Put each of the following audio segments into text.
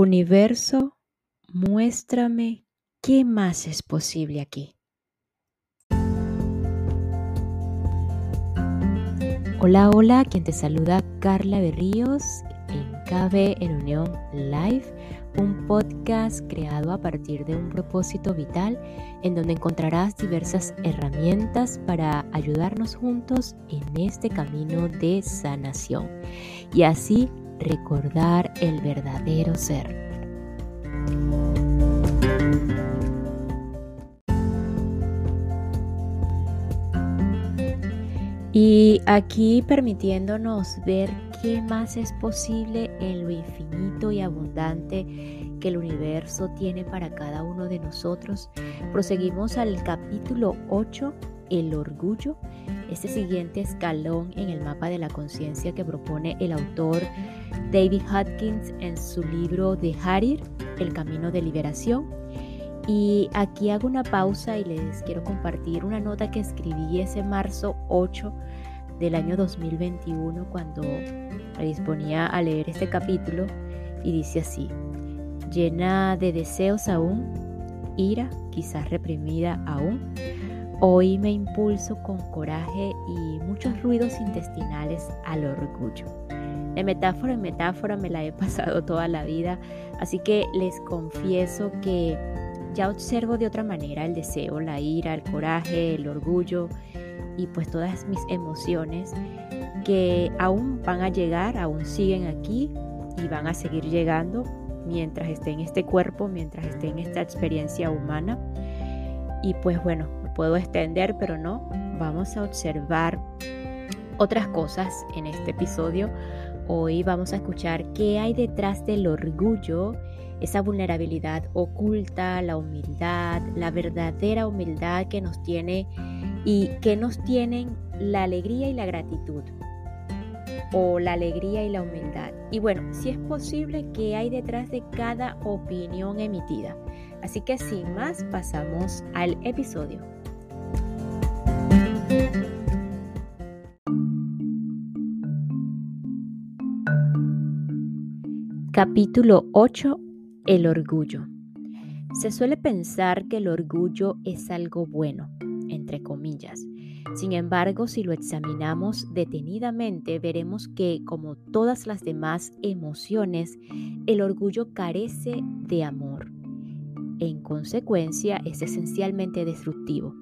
Universo, muéstrame qué más es posible aquí. Hola, hola, quien te saluda Carla Berríos en KB en Unión Live, un podcast creado a partir de un propósito vital en donde encontrarás diversas herramientas para ayudarnos juntos en este camino de sanación y así recordar el verdadero ser. Y aquí permitiéndonos ver qué más es posible en lo infinito y abundante que el universo tiene para cada uno de nosotros, proseguimos al capítulo 8, el orgullo, este siguiente escalón en el mapa de la conciencia que propone el autor David Hopkins en su libro de Harir, El Camino de Liberación. Y aquí hago una pausa y les quiero compartir una nota que escribí ese marzo 8 del año 2021 cuando me disponía a leer este capítulo y dice así, llena de deseos aún, ira quizás reprimida aún, hoy me impulso con coraje y muchos ruidos intestinales al orgullo. De metáfora en metáfora me la he pasado toda la vida, así que les confieso que ya observo de otra manera el deseo, la ira, el coraje, el orgullo y pues todas mis emociones que aún van a llegar, aún siguen aquí y van a seguir llegando mientras esté en este cuerpo, mientras esté en esta experiencia humana. Y pues bueno, me puedo extender, pero no, vamos a observar otras cosas en este episodio Hoy vamos a escuchar qué hay detrás del orgullo, esa vulnerabilidad oculta, la humildad, la verdadera humildad que nos tiene y que nos tienen la alegría y la gratitud o la alegría y la humildad. Y bueno, si es posible, qué hay detrás de cada opinión emitida. Así que sin más, pasamos al episodio. Capítulo 8. El orgullo. Se suele pensar que el orgullo es algo bueno, entre comillas. Sin embargo, si lo examinamos detenidamente, veremos que, como todas las demás emociones, el orgullo carece de amor. En consecuencia, es esencialmente destructivo.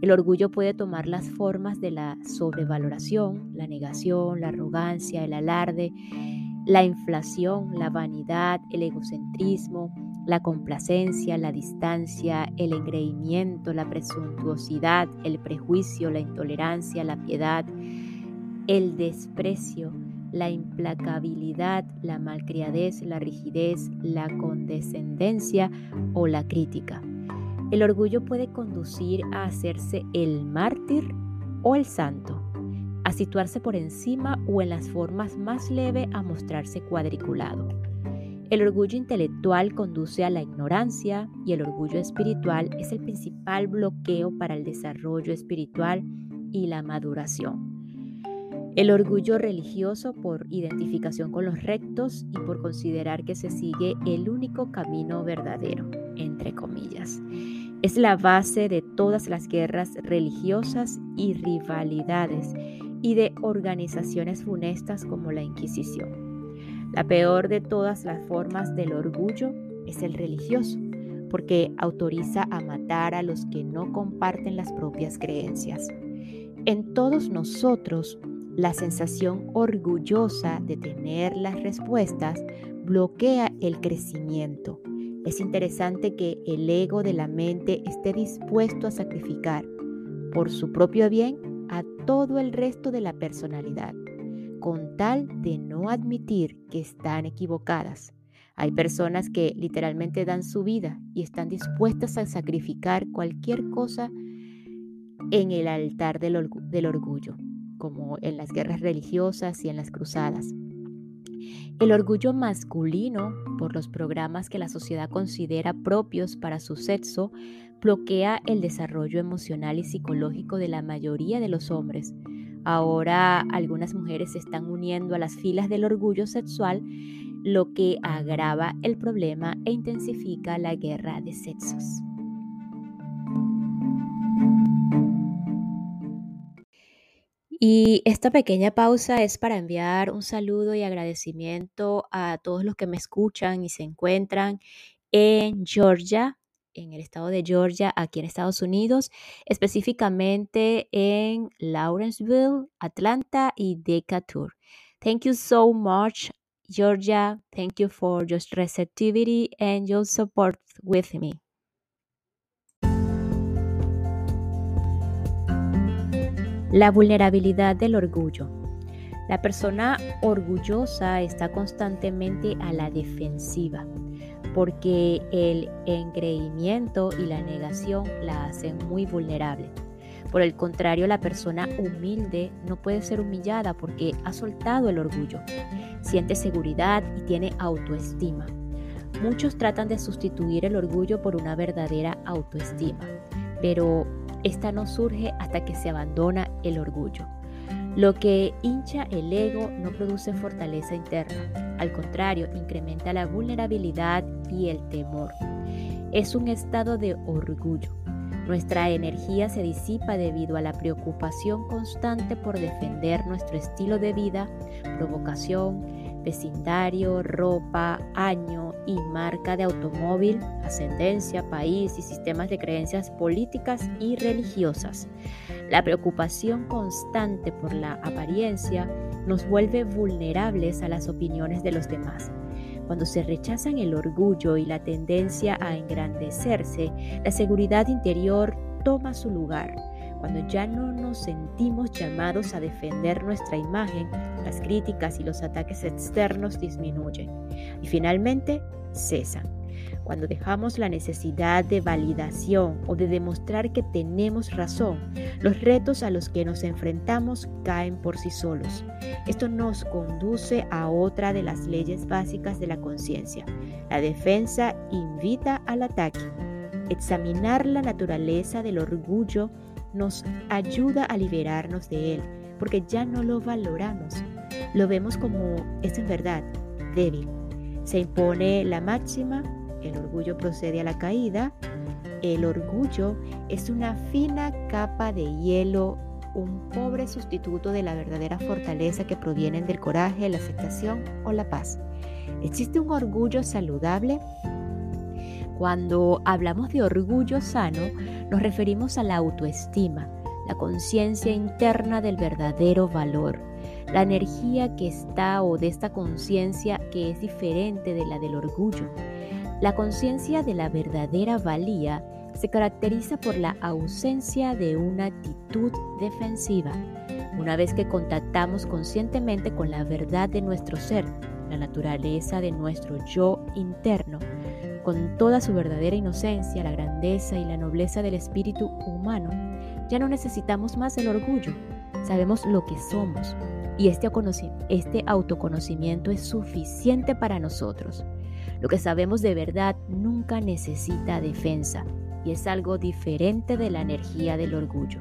El orgullo puede tomar las formas de la sobrevaloración, la negación, la arrogancia, el alarde, la inflación, la vanidad, el egocentrismo, la complacencia, la distancia, el engreimiento, la presuntuosidad, el prejuicio, la intolerancia, la piedad, el desprecio, la implacabilidad, la malcriadez, la rigidez, la condescendencia o la crítica. El orgullo puede conducir a hacerse el mártir o el santo a situarse por encima o en las formas más leves a mostrarse cuadriculado. El orgullo intelectual conduce a la ignorancia y el orgullo espiritual es el principal bloqueo para el desarrollo espiritual y la maduración. El orgullo religioso por identificación con los rectos y por considerar que se sigue el único camino verdadero, entre comillas. Es la base de todas las guerras religiosas y rivalidades y de organizaciones funestas como la Inquisición. La peor de todas las formas del orgullo es el religioso, porque autoriza a matar a los que no comparten las propias creencias. En todos nosotros, la sensación orgullosa de tener las respuestas bloquea el crecimiento. Es interesante que el ego de la mente esté dispuesto a sacrificar por su propio bien a todo el resto de la personalidad, con tal de no admitir que están equivocadas. Hay personas que literalmente dan su vida y están dispuestas a sacrificar cualquier cosa en el altar del, orgullo, como en las guerras religiosas y en las cruzadas. El orgullo masculino, por los programas que la sociedad considera propios para su sexo, bloquea el desarrollo emocional y psicológico de la mayoría de los hombres. Ahora algunas mujeres se están uniendo a las filas del orgullo sexual lo que agrava el problema e intensifica la guerra de sexos. Y esta pequeña pausa es para enviar un saludo y agradecimiento a todos los que me escuchan y se encuentran en Georgia, en el estado de Georgia, aquí en Estados Unidos, específicamente en Lawrenceville, Atlanta y Decatur. Thank you so much, Georgia. Thank you for your receptivity and your support with me. La vulnerabilidad del orgullo. La persona orgullosa está constantemente a la defensiva porque el engreimiento y la negación la hacen muy vulnerable. Por el contrario, la persona humilde no puede ser humillada porque ha soltado el orgullo, siente seguridad y tiene autoestima. Muchos tratan de sustituir el orgullo por una verdadera autoestima, pero esta no surge hasta que se abandona el orgullo. Lo que hincha el ego no produce fortaleza interna, al contrario, incrementa la vulnerabilidad y el temor. Es un estado de orgullo. Nuestra energía se disipa debido a la preocupación constante por defender nuestro estilo de vida, provocación, vecindario, ropa, año y marca de automóvil, ascendencia, país y sistemas de creencias políticas y religiosas. La preocupación constante por la apariencia nos vuelve vulnerables a las opiniones de los demás. Cuando se rechazan el orgullo y la tendencia a engrandecerse, la seguridad interior toma su lugar cuando ya no nos sentimos llamados a defender nuestra imagen, las críticas y los ataques externos disminuyen y finalmente cesan. Cuando dejamos la necesidad de validación o de demostrar que tenemos razón, los retos a los que nos enfrentamos caen por sí solos. Esto nos conduce a otra de las leyes básicas de la conciencia. La defensa invita al ataque. Examinar la naturaleza del orgullo nos ayuda a liberarnos de él, porque ya no lo valoramos. Lo vemos como es en verdad débil. Se impone la máxima, el orgullo procede a la caída. El orgullo es una fina capa de hielo, un pobre sustituto de la verdadera fortaleza que provienen del coraje, la aceptación o la paz. ¿Existe un orgullo saludable? Cuando hablamos de orgullo sano, nos referimos a la autoestima, la conciencia interna del verdadero valor, la energía que está o de esta conciencia que es diferente de la del orgullo. La conciencia de la verdadera valía se caracteriza por la ausencia de una actitud defensiva. Una vez que contactamos conscientemente con la verdad de nuestro ser, la naturaleza de nuestro yo interno, con toda su verdadera inocencia, la grandeza y la nobleza del espíritu humano, ya no necesitamos más el orgullo. Sabemos lo que somos y este, este autoconocimiento es suficiente para nosotros. Lo que sabemos de verdad nunca necesita defensa y es algo diferente de la energía del orgullo.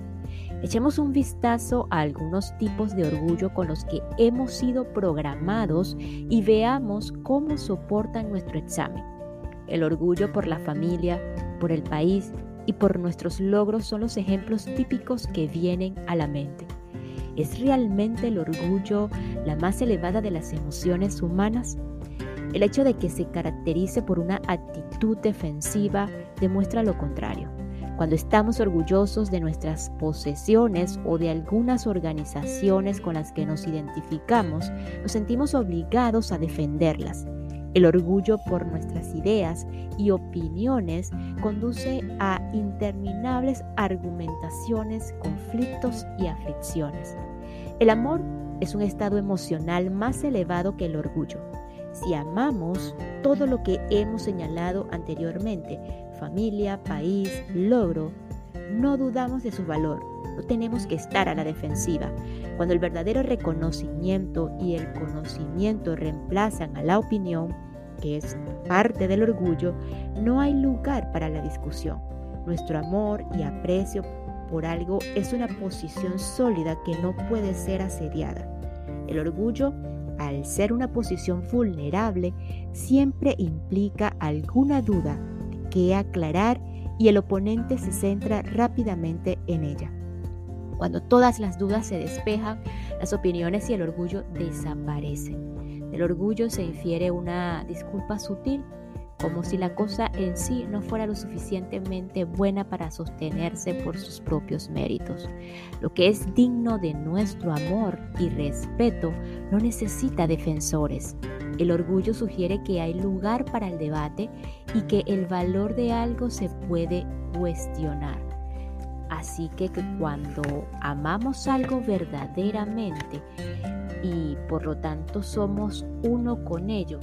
Echemos un vistazo a algunos tipos de orgullo con los que hemos sido programados y veamos cómo soportan nuestro examen. El orgullo por la familia, por el país y por nuestros logros son los ejemplos típicos que vienen a la mente. ¿Es realmente el orgullo la más elevada de las emociones humanas? El hecho de que se caracterice por una actitud defensiva demuestra lo contrario. Cuando estamos orgullosos de nuestras posesiones o de algunas organizaciones con las que nos identificamos, nos sentimos obligados a defenderlas el orgullo por nuestras ideas y opiniones conduce a interminables argumentaciones, conflictos y aflicciones. El amor es un estado emocional más elevado que el orgullo. Si amamos todo lo que hemos señalado anteriormente, familia, país, logro, no dudamos de su valor, no tenemos que estar a la defensiva. Cuando el verdadero reconocimiento y el conocimiento reemplazan a la opinión, que es parte del orgullo, no hay lugar para la discusión. Nuestro amor y aprecio por algo es una posición sólida que no puede ser asediada. El orgullo al ser una posición vulnerable, siempre implica alguna duda que aclarar y el oponente se centra rápidamente en ella. Cuando todas las dudas se despejan, las opiniones y el orgullo desaparecen. Del orgullo se infiere una disculpa sutil como si la cosa en sí no fuera lo suficientemente buena para sostenerse por sus propios méritos. Lo que es digno de nuestro amor y respeto no necesita defensores. El orgullo sugiere que hay lugar para el debate y que el valor de algo se puede cuestionar. Así que, cuando amamos algo verdaderamente y por lo tanto somos uno con ello,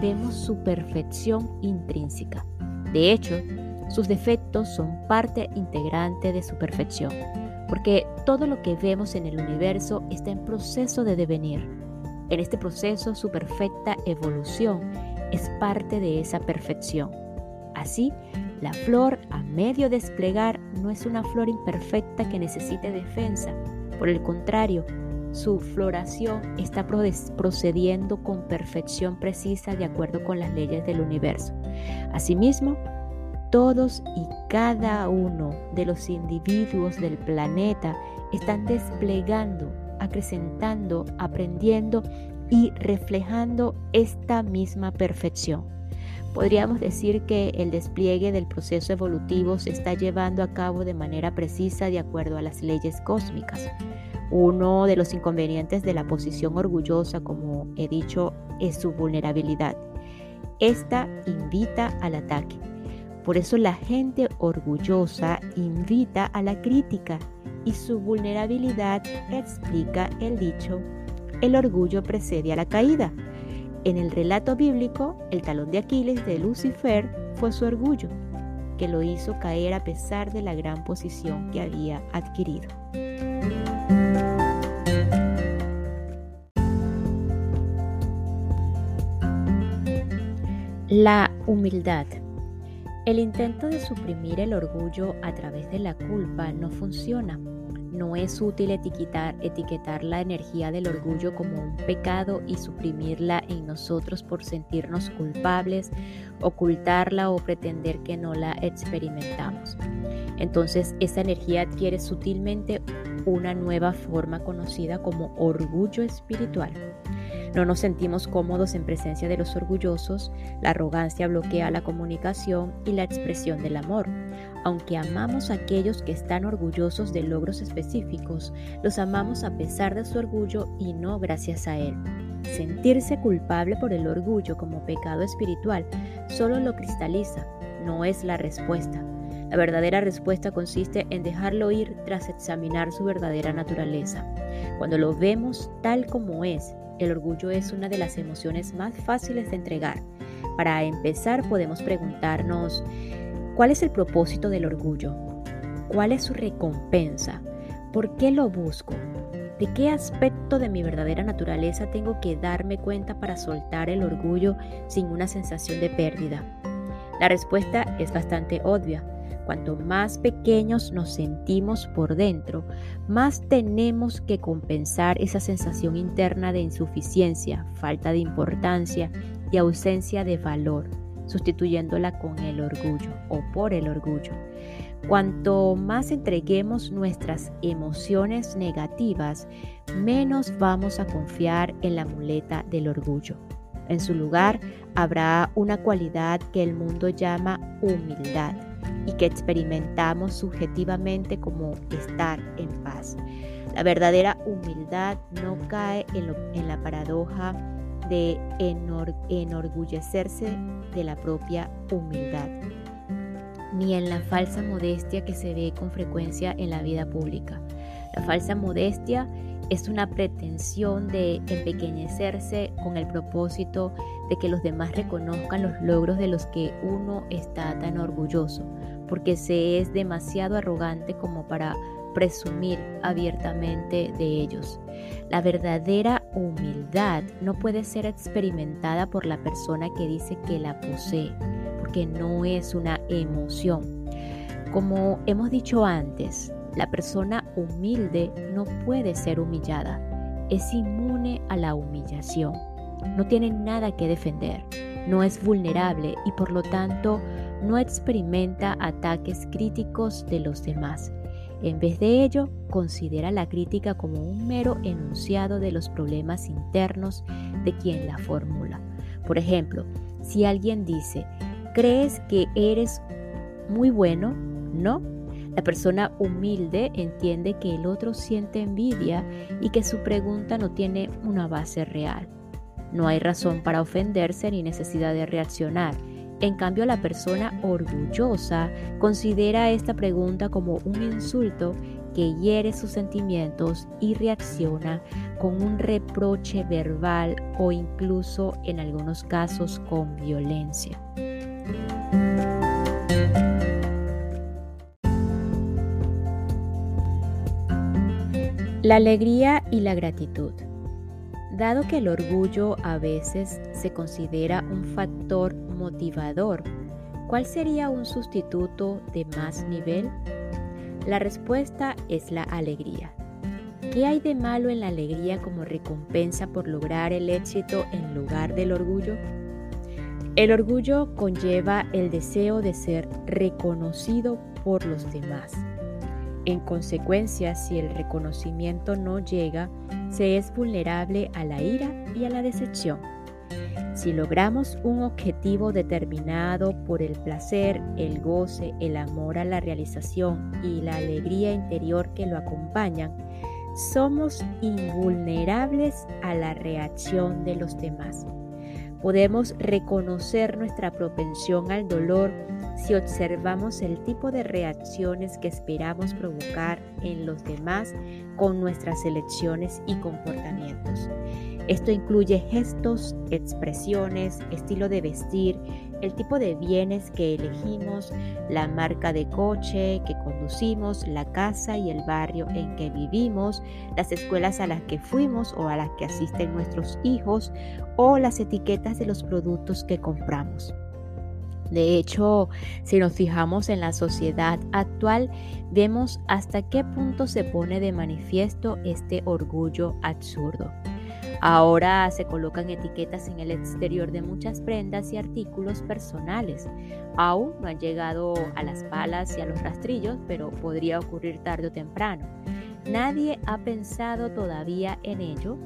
vemos su perfección intrínseca. De hecho, sus defectos son parte integrante de su perfección, porque todo lo que vemos en el universo está en proceso de devenir. En este proceso, su perfecta evolución es parte de esa perfección. Así, la flor a medio desplegar no es una flor imperfecta que necesite defensa. Por el contrario, su floración está procediendo con perfección precisa de acuerdo con las leyes del universo. Asimismo, todos y cada uno de los individuos del planeta están desplegando, acrecentando, aprendiendo y reflejando esta misma perfección. Podríamos decir que el despliegue del proceso evolutivo se está llevando a cabo de manera precisa de acuerdo a las leyes cósmicas. Uno de los inconvenientes de la posición orgullosa, como he dicho, es su vulnerabilidad. Esta invita al ataque. Por eso la gente orgullosa invita a la crítica y su vulnerabilidad explica el dicho, el orgullo precede a la caída. En el relato bíblico, el talón de Aquiles de Lucifer fue su orgullo, que lo hizo caer a pesar de la gran posición que había adquirido. La humildad. El intento de suprimir el orgullo a través de la culpa no funciona. No es útil etiquetar, la energía del orgullo como un pecado y suprimirla en nosotros por sentirnos culpables, ocultarla o pretender que no la experimentamos. Entonces esa energía adquiere sutilmente una nueva forma conocida como orgullo espiritual. No nos sentimos cómodos en presencia de los orgullosos, la arrogancia bloquea la comunicación y la expresión del amor. Aunque amamos a aquellos que están orgullosos de logros específicos, los amamos a pesar de su orgullo y no gracias a él. Sentirse culpable por el orgullo como pecado espiritual solo lo cristaliza, no es la respuesta. La verdadera respuesta consiste en dejarlo ir tras examinar su verdadera naturaleza. Cuando lo vemos tal como es, el orgullo es una de las emociones más fáciles de entregar. Para empezar podemos preguntarnos, ¿cuál es el propósito del orgullo? ¿Cuál es su recompensa? ¿Por qué lo busco? ¿De qué aspecto de mi verdadera naturaleza tengo que darme cuenta para soltar el orgullo sin una sensación de pérdida? La respuesta es bastante obvia. Cuanto más pequeños nos sentimos por dentro, más tenemos que compensar esa sensación interna de insuficiencia, falta de importancia y ausencia de valor, sustituyéndola con el orgullo o por el orgullo. Cuanto más entreguemos nuestras emociones negativas, menos vamos a confiar en la muleta del orgullo. En su lugar habrá una cualidad que el mundo llama humildad y que experimentamos subjetivamente como estar en paz. La verdadera humildad no cae en, la paradoja de enorgullecerse de la propia humildad, ni en la falsa modestia que se ve con frecuencia en la vida pública. La falsa modestia es una pretensión de empequeñecerse con el propósito de que los demás reconozcan los logros de los que uno está tan orgulloso, porque se es demasiado arrogante como para presumir abiertamente de ellos. La verdadera humildad no puede ser experimentada por la persona que dice que la posee, porque no es una emoción. Como hemos dicho antes, la persona humilde no puede ser humillada. Es inmune a la humillación. No tiene nada que defender, no es vulnerable y por lo tanto no experimenta ataques críticos de los demás. En vez de ello, considera la crítica como un mero enunciado de los problemas internos de quien la formula. Por ejemplo, si alguien dice, ¿crees que eres muy bueno? No. La persona humilde entiende que el otro siente envidia y que su pregunta no tiene una base real. No hay razón para ofenderse ni necesidad de reaccionar. En cambio, la persona orgullosa considera esta pregunta como un insulto que hiere sus sentimientos y reacciona con un reproche verbal o incluso en algunos casos con violencia. La alegría y la gratitud. Dado que el orgullo a veces se considera un factor motivador, ¿cuál sería un sustituto de más nivel? La respuesta es la alegría. ¿Qué hay de malo en la alegría como recompensa por lograr el éxito en lugar del orgullo? El orgullo conlleva el deseo de ser reconocido por los demás. En consecuencia, si el reconocimiento no llega, se es vulnerable a la ira y a la decepción. Si logramos un objetivo determinado por el placer, el goce, el amor a la realización y la alegría interior que lo acompañan, somos invulnerables a la reacción de los demás. Podemos reconocer nuestra propensión al dolor si observamos el tipo de reacciones que esperamos provocar en los demás con nuestras elecciones y comportamientos. Esto incluye gestos, expresiones, estilo de vestir, el tipo de bienes que elegimos, la marca de coche que conducimos, la casa y el barrio en que vivimos, las escuelas a las que fuimos o a las que asisten nuestros hijos o las etiquetas de los productos que compramos. De hecho, si nos fijamos en la sociedad actual, vemos hasta qué punto se pone de manifiesto este orgullo absurdo. Ahora se colocan etiquetas en el exterior de muchas prendas y artículos personales. Aún no han llegado a las palas y a los rastrillos, pero podría ocurrir tarde o temprano. Nadie ha pensado todavía en ello,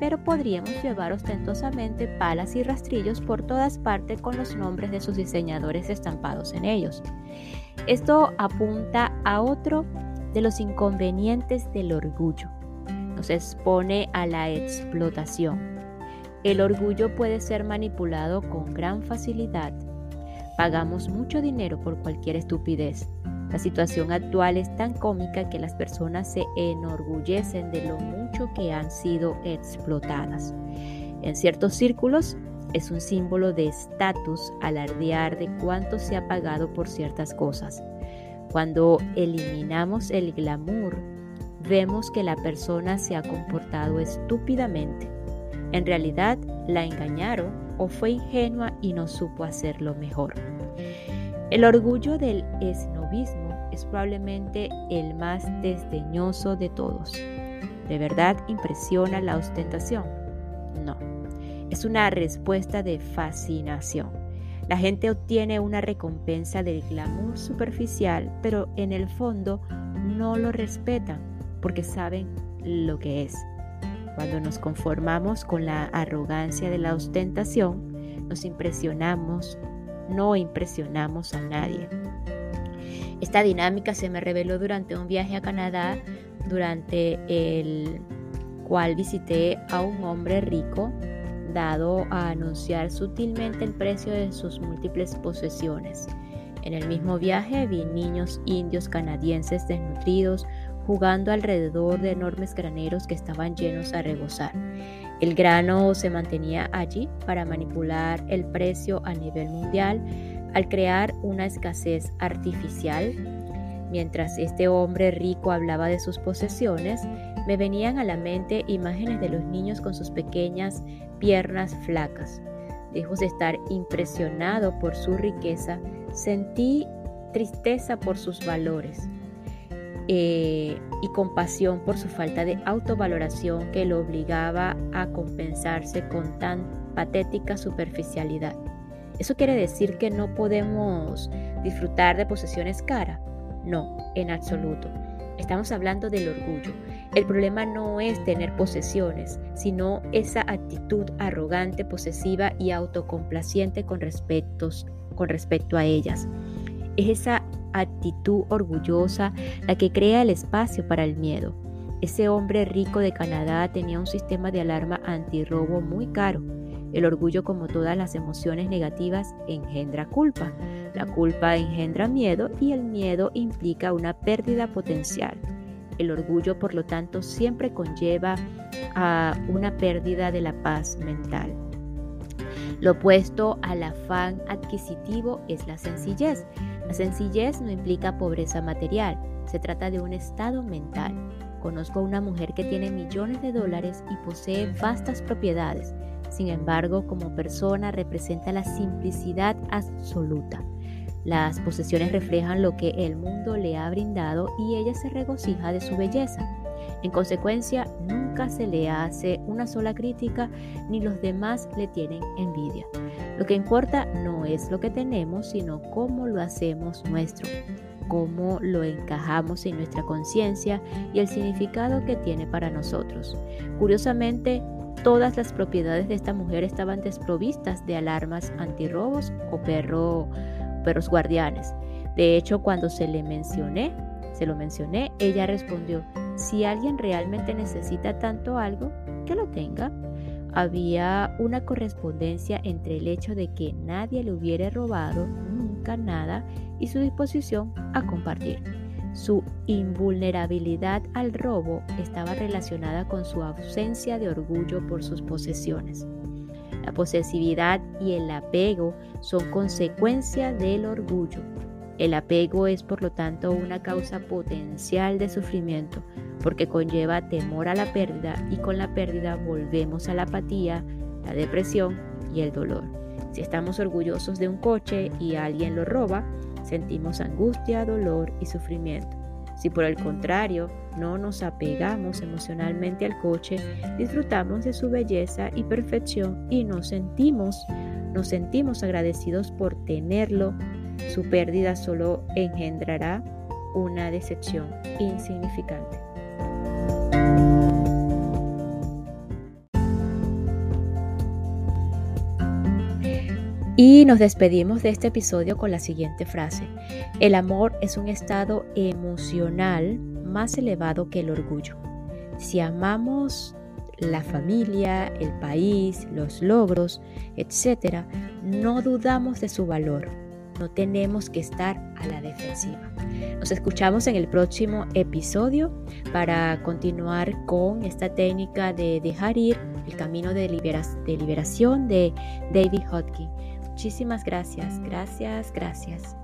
pero podríamos llevar ostentosamente palas y rastrillos por todas partes con los nombres de sus diseñadores estampados en ellos. Esto apunta a otro de los inconvenientes del orgullo. Nos expone a la explotación. El orgullo puede ser manipulado con gran facilidad. Pagamos mucho dinero por cualquier estupidez la situación actual es tan cómica que las personas se enorgullecen de lo mucho que han sido explotadas. En ciertos círculos es un símbolo de estatus alardear de cuánto se ha pagado por ciertas cosas. Cuando eliminamos el glamour, vemos que la persona se ha comportado estúpidamente. En realidad la engañaron o fue ingenua y no supo hacerlo mejor. El orgullo del esnovismo es probablemente el más desdeñoso de todos. ¿De verdad impresiona la ostentación? No, es una respuesta de fascinación. La gente obtiene una recompensa del glamour superficial, pero en el fondo no lo respetan porque saben lo que es. Cuando nos conformamos con la arrogancia de la ostentación, nos impresionamos no impresionamos a nadie. Esta dinámica se me reveló durante un viaje a Canadá, durante el cual visité a un hombre rico dado a anunciar sutilmente el precio de sus múltiples posesiones. En el mismo viaje vi niños indios canadienses desnutridos jugando alrededor de enormes graneros que estaban llenos a rebosar. El grano se mantenía allí para manipular el precio a nivel mundial al crear una escasez artificial. Mientras este hombre rico hablaba de sus posesiones, me venían a la mente imágenes de los niños con sus pequeñas piernas flacas. Lejos de estar impresionado por su riqueza, sentí tristeza por sus valores. Eh, y compasión por su falta de autovaloración que lo obligaba a compensarse con tan patética superficialidad. ¿Eso quiere decir que no podemos disfrutar de posesiones caras? No, en absoluto. Estamos hablando del orgullo. El problema no es tener posesiones, sino esa actitud arrogante, posesiva y autocomplaciente con, con respecto a ellas. Es esa actitud orgullosa la que crea el espacio para el miedo. Ese hombre rico de Canadá tenía un sistema de alarma antirrobo muy caro. El orgullo, como todas las emociones negativas, engendra culpa. La culpa engendra miedo y el miedo implica una pérdida potencial. El orgullo, por lo tanto, siempre conlleva a una pérdida de la paz mental. Lo opuesto al afán adquisitivo es la sencillez. La sencillez no implica pobreza material, se trata de un estado mental. Conozco a una mujer que tiene millones de dólares y posee vastas propiedades. Sin embargo, como persona representa la simplicidad absoluta. Las posesiones reflejan lo que el mundo le ha brindado y ella se regocija de su belleza. En consecuencia, nunca se le hace una sola crítica ni los demás le tienen envidia. Lo que importa no es lo que tenemos, sino cómo lo hacemos nuestro, cómo lo encajamos en nuestra conciencia y el significado que tiene para nosotros. Curiosamente, todas las propiedades de esta mujer estaban desprovistas de alarmas antirrobos o perro, perros guardianes. De hecho, cuando se le mencioné, se lo mencioné, ella respondió, si alguien realmente necesita tanto algo, que lo tenga. Había una correspondencia entre el hecho de que nadie le hubiera robado nunca nada y su disposición a compartir. Su invulnerabilidad al robo estaba relacionada con su ausencia de orgullo por sus posesiones. La posesividad y el apego son consecuencia del orgullo. El apego es por lo tanto una causa potencial de sufrimiento porque conlleva temor a la pérdida y con la pérdida volvemos a la apatía, la depresión y el dolor. Si estamos orgullosos de un coche y alguien lo roba, sentimos angustia, dolor y sufrimiento. Si por el contrario no nos apegamos emocionalmente al coche, disfrutamos de su belleza y perfección y nos sentimos, nos sentimos agradecidos por tenerlo su pérdida solo engendrará una decepción insignificante. Y nos despedimos de este episodio con la siguiente frase. El amor es un estado emocional más elevado que el orgullo. Si amamos la familia, el país, los logros, etc., no dudamos de su valor no tenemos que estar a la defensiva. Nos escuchamos en el próximo episodio para continuar con esta técnica de dejar ir el camino de, liberación de David Hodgkin. Muchísimas gracias, gracias, gracias.